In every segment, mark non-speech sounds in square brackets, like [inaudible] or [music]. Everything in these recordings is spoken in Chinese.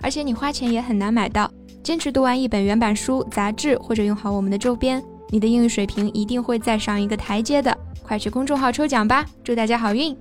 而且你花钱也很难买到。坚持读完一本原版书、杂志，或者用好我们的周边，你的英语水平一定会再上一个台阶的。快去公众号抽奖吧，祝大家好运！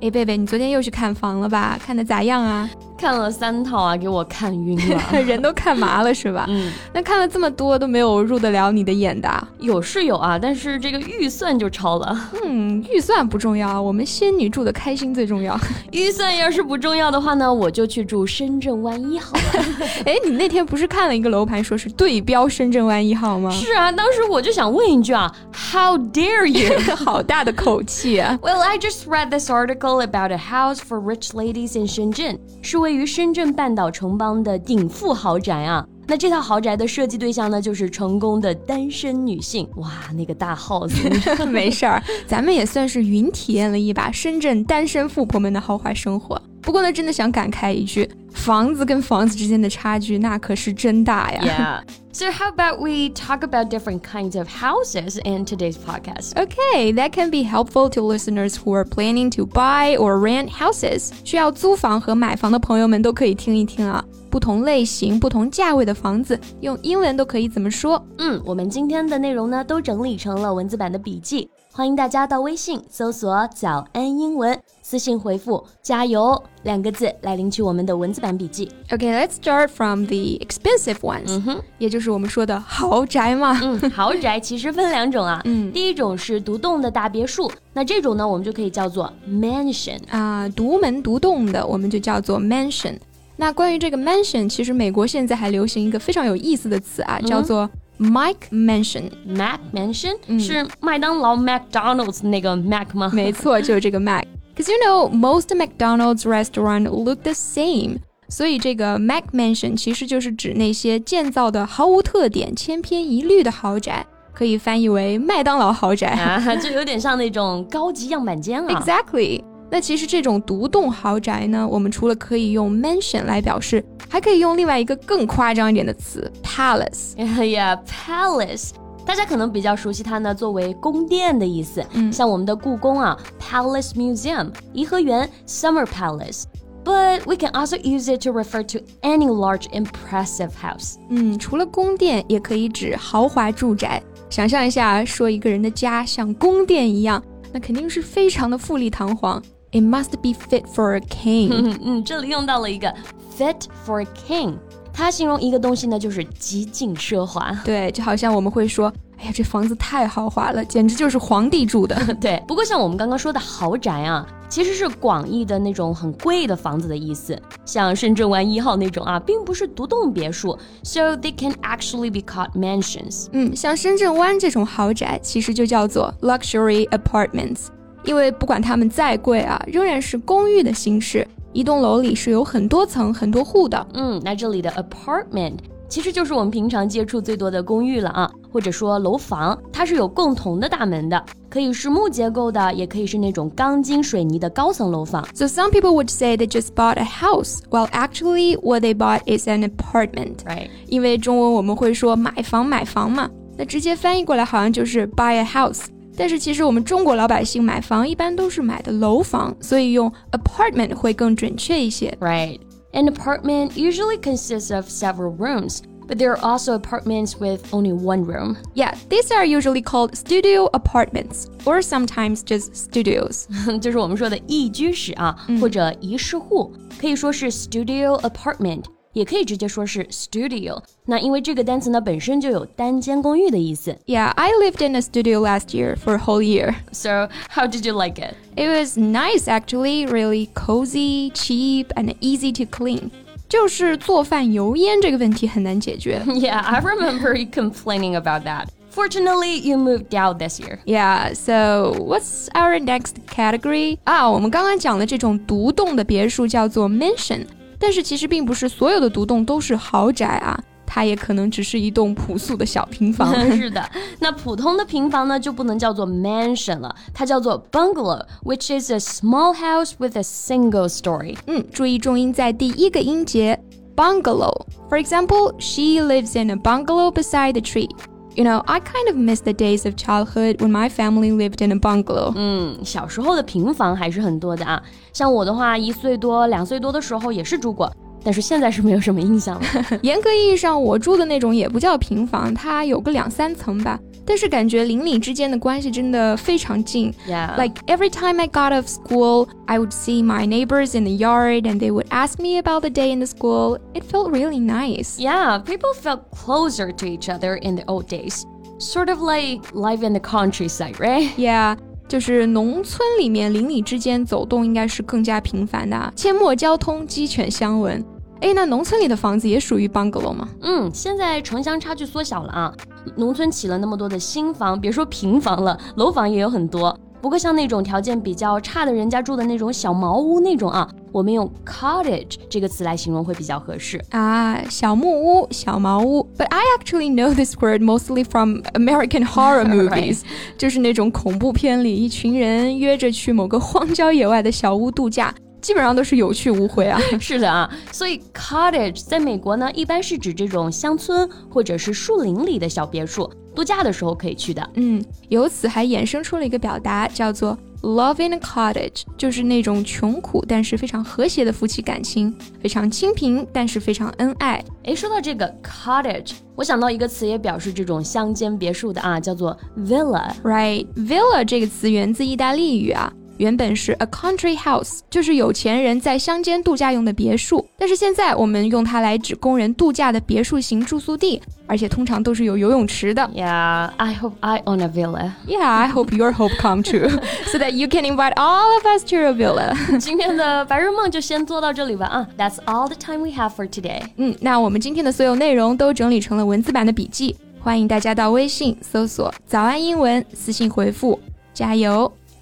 哎，贝贝，你昨天又去看房了吧？看的咋样啊？看了三套啊，给我看晕了，[laughs] 人都看麻了是吧？嗯，那看了这么多都没有入得了你的眼的？有是有啊，但是这个预算就超了。嗯，预算不重要，我们仙女住的开心最重要。[laughs] 预算要是不重要的话呢，我就去住深圳湾一号了。[laughs] 哎，你那天不是看了一个楼盘，说是对标深圳湾一号吗？是啊，当时我就想问一句啊，How dare you？好大的口气啊！Well, I just read this article about a house for rich ladies in Shenzhen，是位于深圳半岛城邦的顶富豪宅啊。那这套豪宅的设计对象呢，就是成功的单身女性。哇，那个大耗子 [laughs] 没事儿，咱们也算是云体验了一把深圳单身富婆们的豪华生活。不过呢，真的想感慨一句，房子跟房子之间的差距那可是真大呀。Yeah. So how about we talk about different kinds of houses in today's podcast? Okay, that can be helpful to listeners who are planning to buy or rent houses. 需要租房和买房的朋友们都可以听一听啊。不同类型、不同价位的房子，用英文都可以怎么说？嗯，我们今天的内容呢，都整理成了文字版的笔记。 欢迎大家到微信搜索“早安英文”，私信回复“加油”两个字来领取我们的文字版笔记。Okay, let's start from the expensive ones，嗯哼，也就是我们说的豪宅嘛。嗯，豪宅其实分两种啊。[laughs] 嗯，第一种是独栋的大别墅，那这种呢，我们就可以叫做 mansion 啊，独门独栋的，我们就叫做 mansion。那关于这个 mansion，其实美国现在还流行一个非常有意思的词啊，叫做。Mac Mansion，Mac Mansion、嗯、是麦当劳 McDonald's 那个 Mac 吗？没错，就是这个 Mac。Because you know most McDonald's restaurant look the same，所以这个 Mac Mansion 其实就是指那些建造的毫无特点、千篇一律的豪宅，可以翻译为麦当劳豪宅啊，就有点像那种高级样板间啊。Exactly。 [laughs] 那其实这种独栋豪宅呢，我们除了可以用 mansion 来表示，还可以用另外一个更夸张一点的词 palace。[laughs] 呀，palace，大家可能比较熟悉它呢，作为宫殿的意思。嗯，像我们的故宫啊，Palace Museum，颐和园 Summer Palace。But we can also use it to refer to any large impressive house。嗯，除了宫殿，也可以指豪华住宅。想象一下，说一个人的家像宫殿一样，那肯定是非常的富丽堂皇。It must be fit for a king。嗯嗯，这里用到了一个 fit for a king，它形容一个东西呢，就是极尽奢华。对，就好像我们会说，哎呀，这房子太豪华了，简直就是皇帝住的。对，不过像我们刚刚说的豪宅啊，其实是广义的那种很贵的房子的意思。像深圳湾一号那种啊，并不是独栋别墅，so they can actually be called mansions。嗯，像深圳湾这种豪宅，其实就叫做 luxury apartments。 因为不管它们再贵啊，仍然是公寓的形式。一栋楼里是有很多层、很多户的。嗯，那这里的 apartment 其实就是我们平常接触最多的公寓了啊，或者说楼房，它是有共同的大门的，可以是木结构的，也可以是那种钢筋水泥的高层楼房。So some people would say they just bought a house, while actually what they bought is an apartment. Right？因为中文我们会说买房买房嘛，那直接翻译过来好像就是 buy a house。 但是其实我们中国老百姓买房一般都是买的楼房，所以用 apartment 会更准确一些。Right. An apartment usually consists of several rooms. But there are also apartments with only one room. Yeah, these are usually called studio apartments, or sometimes just studios. [laughs] 就是我们说的一居室啊，或者一室户，可以说是 studio apartment。 也可以直接说是 studio。那因为这个单词呢本身就有单间公寓的意思。Yeah, I lived in a studio last year for a whole year. So, how did you like it? It was nice actually, really cozy, cheap, and easy to clean. 就是做饭油烟这个问题很难解决。Yeah, [laughs] I remember you complaining about that. Fortunately, you moved out this year. Yeah, so what's our next category? 啊，我们刚刚讲的这种独栋的别墅叫做 mansion。 但是其实并不是所有的独栋都是豪宅啊。它也可能只是一栋朴素的小平房。是的，那普通的平房呢，就不能叫做 mansion 了，它叫做 bungalow，which is a small house with a single story。嗯，注意重音在第一个音节 bungalow。For example, she lives in a bungalow beside the tree. You know, I kind of miss the days of childhood when my family lived in a bungalow. 嗯，小时候的平房还是很多的啊。像我的话，一岁多、两岁多的时候也是住过。 但是现在是没有什么印象了。严格意义上，我住的那种也不叫平房，它有个两三层吧。但是感觉邻里之间的关系真的非常近。Yeah. Like [laughs] every time I got off school, I would see my neighbors in the yard and they would ask me about the day in the school. It felt really nice. Yeah, people felt closer to each other in the old days. Sort of like life in the countryside, right? [laughs] Yeah. 就是农村里面邻里之间走动应该是更加频繁的，阡陌交通，鸡犬相闻。 哎，那农村里的房子也属于 bungalow 吗？嗯，现在城乡差距缩小了啊，农村起了那么多的新房，别说平房了，楼房也有很多。不过像那种条件比较差的人家住的那种小茅屋那种啊，我们用 cottage 这个词来形容会比较合适啊，小木屋、小茅屋。But I actually know this word mostly from American horror [laughs] movies，就是那种恐怖片里一群人约着去某个荒郊野外的小屋度假。基本上都是有去无回啊。[laughs] 是的啊，所以 cottage 在美国呢，一般是指这种乡村或者是树林里的小别墅，度假的时候可以去的。嗯，由此还衍生出了一个表达，叫做 love in a cottage，就是那种穷苦但是非常和谐的夫妻感情，非常清贫但是非常恩爱。诶，说到这个 cottage，我想到一个词也表示这种乡间别墅的啊，叫做 villa。Right，villa 这个词源自意大利语啊。原本是 a country house，就是有钱人在乡间度假用的别墅。但是现在我们用它来指工人度假的别墅型住宿地，而且通常都是有游泳池的。Yeah, I hope I own a villa. Yeah, I hope your hope come true, so that you can invite all of us to your villa. 今天的白日梦就先做到这里吧啊！That's all the time we have for today. 嗯，那我们今天的所有内容都整理成了文字版的笔记，欢迎大家到微信搜索“早安英文”，私信回复“加油”。